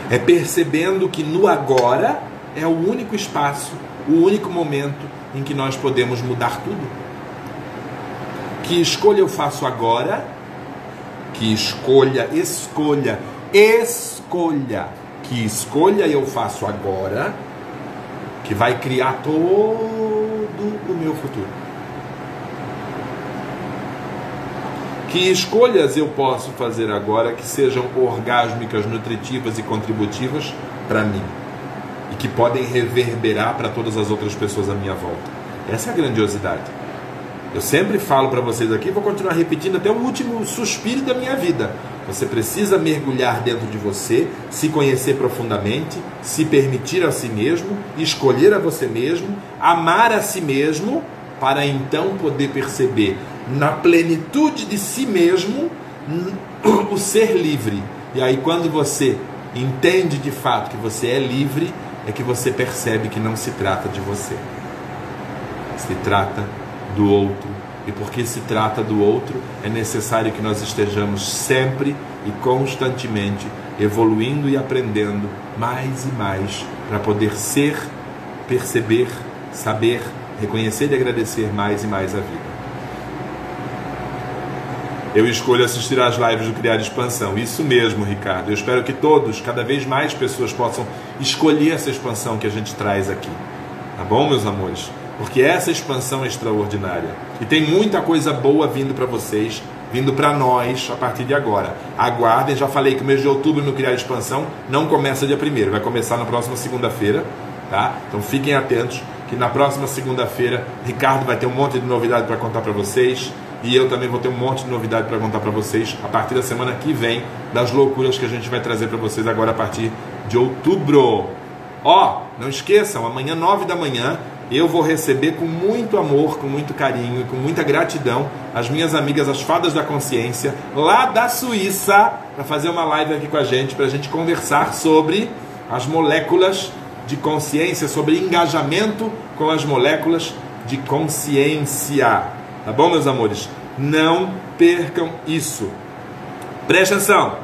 É percebendo que no agora é o único espaço, o único momento em que nós podemos mudar tudo. Que escolha eu faço agora? Que escolha, escolha, escolha. Que escolha eu faço agora? Que vai criar todo o meu futuro. Que escolhas eu posso fazer agora que sejam orgásmicas, nutritivas e contributivas para mim? e que podem reverberar para todas as outras pessoas à minha volta. Essa é a grandiosidade. Eu sempre falo para vocês aqui, vou continuar repetindo até o último suspiro da minha vida. Você precisa mergulhar dentro de você, se conhecer profundamente, se permitir a si mesmo, escolher a você mesmo, amar a si mesmo, para então poder perceber na plenitude de si mesmo o ser livre. E aí, quando você entende de fato que você é livre, é que você percebe que não se trata de você, se trata do outro. E porque se trata do outro, é necessário que nós estejamos sempre e constantemente evoluindo e aprendendo mais e mais para poder ser, perceber, saber, reconhecer e agradecer mais e mais a vida. Eu escolho assistir às lives do Criar Expansão. Isso mesmo, Ricardo. Eu espero que todos, cada vez mais pessoas possam escolher essa expansão que a gente traz aqui. Tá bom, meus amores? Porque essa expansão é extraordinária. E tem muita coisa boa vindo para vocês, vindo para nós a partir de agora. Aguardem, já falei que o mês de outubro no Criar Expansão não começa dia 1 vai começar na próxima segunda-feira, tá? Então fiquem atentos que na próxima segunda-feira Ricardo vai ter um monte de novidade para contar para vocês. E eu também vou ter um monte de novidade para contar para vocês a partir da semana que vem, das loucuras que a gente vai trazer para vocês agora a partir de outubro. Ó, não esqueçam, amanhã, nove da manhã, eu vou receber com muito amor, com muito carinho e com muita gratidão as minhas amigas, as fadas da consciência, lá da Suíça, para fazer uma live aqui com a gente, para a gente conversar sobre as moléculas de consciência, sobre engajamento com as moléculas de consciência. Tá bom, meus amores? Não percam isso. Preste atenção.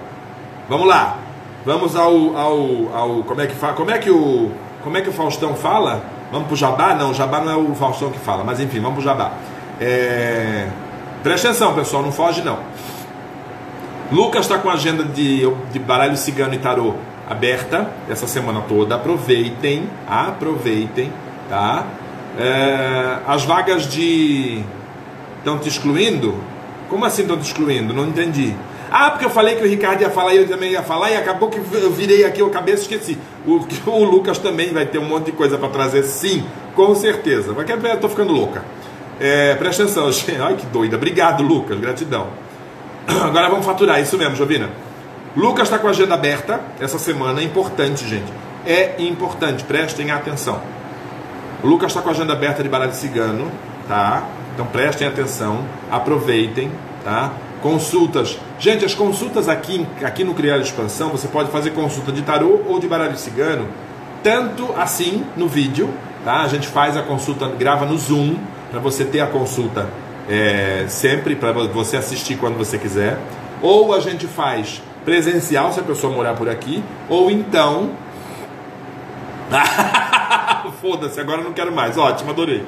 Vamos lá. Vamos ao, ao, ao como é que fala? Como é que o como é que o Faustão fala? Vamos pro Jabá? Não, Jabá não é o Faustão que fala, mas enfim, vamos pro Jabá. É... Atenção, pessoal, não foge não. Lucas está com a agenda de, de baralho cigano e tarô aberta essa semana toda. Aproveitem, aproveitem, tá? É... As vagas de estão te excluindo, Como assim estão te excluindo? Não entendi. Ah, porque eu falei que o Ricardo ia falar e eu também ia falar, e acabou que eu virei aqui a cabeça e esqueci. O, o Lucas também vai ter um monte de coisa para trazer, sim, com certeza. Mas eu estou ficando louca. É, presta atenção, gente. Ai que doida. Obrigado, Lucas. Gratidão. Agora vamos faturar, isso mesmo, Jovina. Lucas está com a agenda aberta essa semana, é importante, gente. É importante, prestem atenção. O Lucas está com a agenda aberta de baralho cigano, tá? Então prestem atenção, aproveitem, tá? Consultas. Gente, as consultas aqui, aqui no Criar Expansão, você pode fazer consulta de tarô ou de baralho cigano, tanto assim no vídeo, tá? A gente faz a consulta, grava no Zoom, para você ter a consulta é, sempre, para você assistir quando você quiser. Ou a gente faz presencial, se a pessoa morar por aqui, ou então. Foda-se, agora não quero mais. Ótimo, adorei.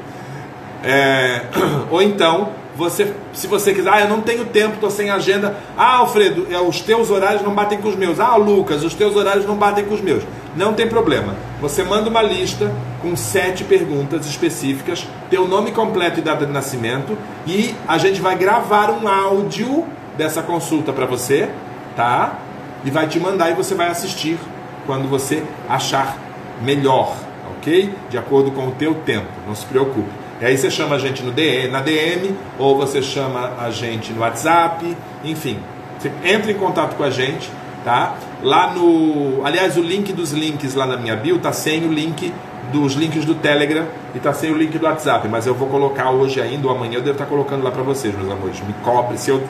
É... Ou então, você, se você quiser, ah, eu não tenho tempo, estou sem agenda. Ah, Alfredo, é, os teus horários não batem com os meus. Ah, Lucas, os teus horários não batem com os meus. Não tem problema. Você manda uma lista com sete perguntas específicas, teu nome completo e data de nascimento, e a gente vai gravar um áudio dessa consulta para você tá? E vai te mandar e você vai assistir quando você achar melhor, ok? De acordo com o teu tempo, não se preocupe. E aí você chama a gente no DM, na DM ou você chama a gente no WhatsApp, enfim. Você entra em contato com a gente, tá? Lá no, aliás, o link dos links lá na minha bio tá sem o link dos links do Telegram e tá sem o link do WhatsApp, mas eu vou colocar hoje ainda ou amanhã eu devo estar tá colocando lá para vocês, meus amores. Me cobre, se eu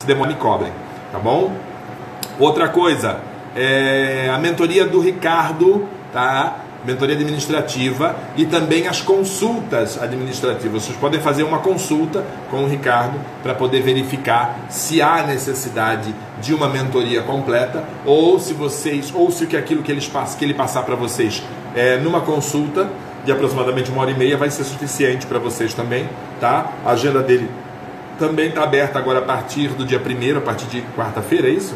se demora me cobrem, tá bom? Outra coisa, é a mentoria do Ricardo, tá? Mentoria administrativa e também as consultas administrativas. Vocês podem fazer uma consulta com o Ricardo para poder verificar se há necessidade de uma mentoria completa ou se vocês ou se aquilo que, eles, que ele passar para vocês é, numa consulta de aproximadamente uma hora e meia vai ser suficiente para vocês também, tá? A agenda dele também está aberta agora a partir do dia primeiro, a partir de quarta-feira, é isso?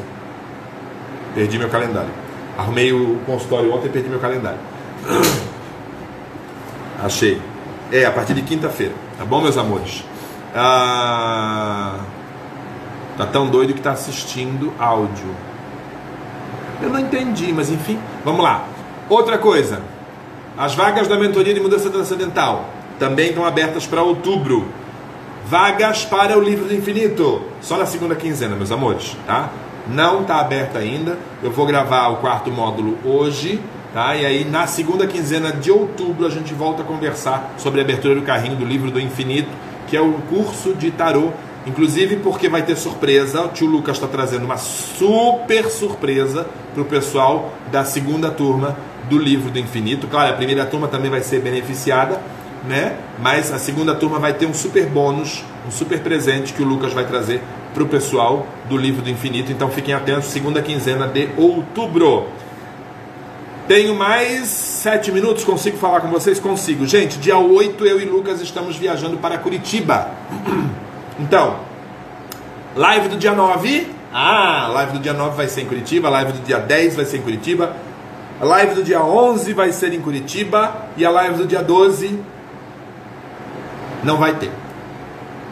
Perdi meu calendário. Arrumei o consultório ontem e perdi meu calendário. Achei. É, a partir de quinta-feira. Tá bom, meus amores? Ah, tá tão doido que tá assistindo áudio. Eu não entendi, mas enfim. Vamos lá. Outra coisa. As vagas da mentoria de mudança transcendental também estão abertas para outubro. Vagas para o livro do infinito. Só na segunda quinzena, meus amores, tá? não está aberta ainda. Eu vou gravar o quarto módulo hoje, tá? E aí na segunda quinzena de outubro a gente volta a conversar sobre a abertura do carrinho do livro do infinito, que é o curso de tarô. Inclusive porque vai ter surpresa, o tio Lucas está trazendo uma super surpresa para o pessoal da segunda turma do livro do infinito. Claro, a primeira turma também vai ser beneficiada, né? Mas a segunda turma vai ter um super bônus, um super presente que o Lucas vai trazer para o pessoal do Livro do Infinito. Então fiquem atentos, segunda quinzena de outubro. Tenho mais sete minutos, consigo falar com vocês? Consigo. Gente, dia 8 eu e Lucas estamos viajando para Curitiba. Então, live do dia 9. Ah, live do dia 9 vai ser em Curitiba, live do dia 10 vai ser em Curitiba, a live do dia 11 vai ser em Curitiba e a live do dia 12 não vai ter.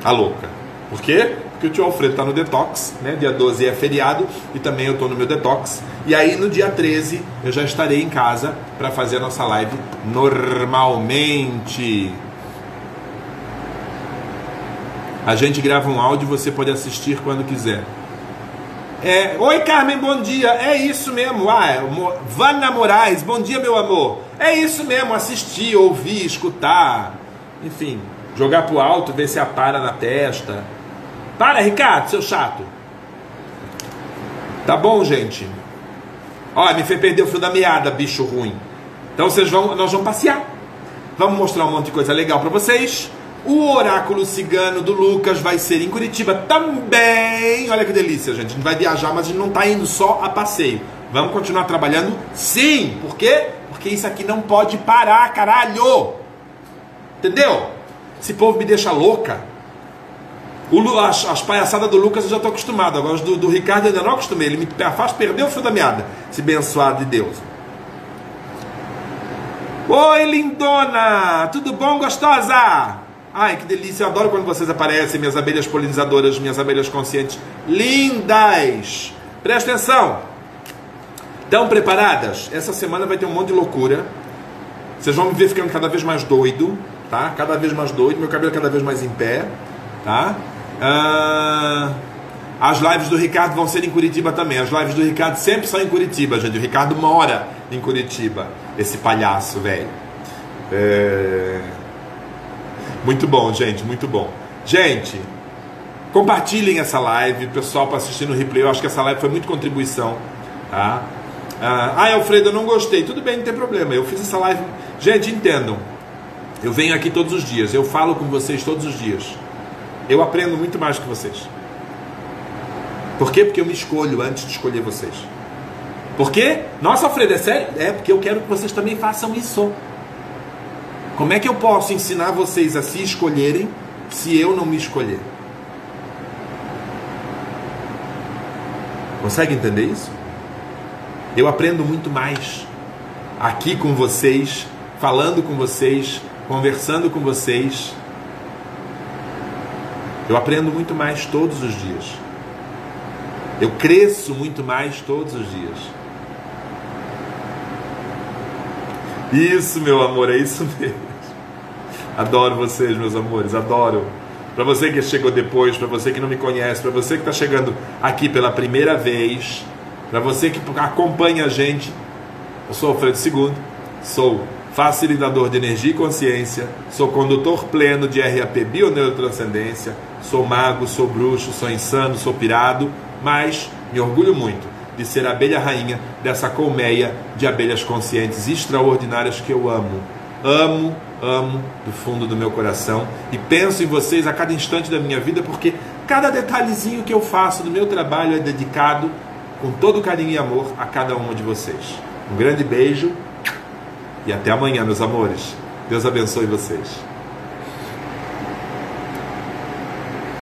A louca. Por quê? Porque o tio Alfredo está no detox, né? Dia 12 é feriado e também eu estou no meu detox. E aí no dia 13 eu já estarei em casa para fazer a nossa live normalmente. A gente grava um áudio e você pode assistir quando quiser. É, Oi Carmen, bom dia. É isso mesmo. Ah, é, Vana Moraes, bom dia, meu amor. É isso mesmo, assistir, ouvir, escutar. Enfim, jogar pro alto, ver se apara na testa para, Ricardo, seu chato. Tá bom, gente. Olha, me fez perder o fio da meada, bicho ruim. Então vocês vão, nós vamos passear. Vamos mostrar um monte de coisa legal para vocês. O oráculo cigano do Lucas vai ser em Curitiba também. Olha que delícia, gente. A gente vai viajar, mas a gente não está indo só a passeio. Vamos continuar trabalhando? Sim. Por quê? Porque isso aqui não pode parar, caralho. Entendeu? Esse povo me deixa louca. O, as, as palhaçadas do Lucas eu já estou acostumado. Agora, do, do Ricardo eu ainda não acostumei. Ele me faz perder o fio da meada. Esse abençoado de Deus. Oi, lindona! Tudo bom, gostosa? Ai, que delícia, eu adoro quando vocês aparecem, minhas abelhas polinizadoras, minhas abelhas conscientes. Lindas! Presta atenção! Estão preparadas? Essa semana vai ter um monte de loucura. Vocês vão me ver ficando cada vez mais doido, tá? Cada vez mais doido, meu cabelo cada vez mais em pé, tá? Ah, as lives do Ricardo vão ser em Curitiba também. As lives do Ricardo sempre são em Curitiba, gente. O Ricardo mora em Curitiba. Esse palhaço, velho. É... Muito bom, gente, muito bom. Gente, compartilhem essa live, pessoal, para assistir no replay. Eu acho que essa live foi muito contribuição, tá? Ah, Alfredo, eu não gostei. Tudo bem, não tem problema. Eu fiz essa live. Gente, entendam. Eu venho aqui todos os dias. Eu falo com vocês todos os dias. Eu aprendo muito mais que vocês. Por quê? Porque eu me escolho antes de escolher vocês. Por quê? Nossa, Alfredo, é sério? É porque eu quero que vocês também façam isso. Como é que eu posso ensinar vocês a se escolherem se eu não me escolher? Consegue entender isso? Eu aprendo muito mais aqui com vocês, falando com vocês, conversando com vocês. Eu aprendo muito mais todos os dias. Eu cresço muito mais todos os dias. Isso, meu amor, é isso mesmo. Adoro vocês, meus amores, adoro. Para você que chegou depois, para você que não me conhece, para você que está chegando aqui pela primeira vez, para você que acompanha a gente, eu sou Alfredo II, sou facilitador de energia e consciência, sou condutor pleno de RAP Bioneurotranscendência, sou mago, sou bruxo, sou insano, sou pirado, mas me orgulho muito de ser a abelha rainha dessa colmeia de abelhas conscientes extraordinárias que eu amo. Amo amo do fundo do meu coração e penso em vocês a cada instante da minha vida, porque cada detalhezinho que eu faço do meu trabalho é dedicado com todo carinho e amor a cada uma de vocês. Um grande beijo e até amanhã, meus amores. Deus abençoe vocês.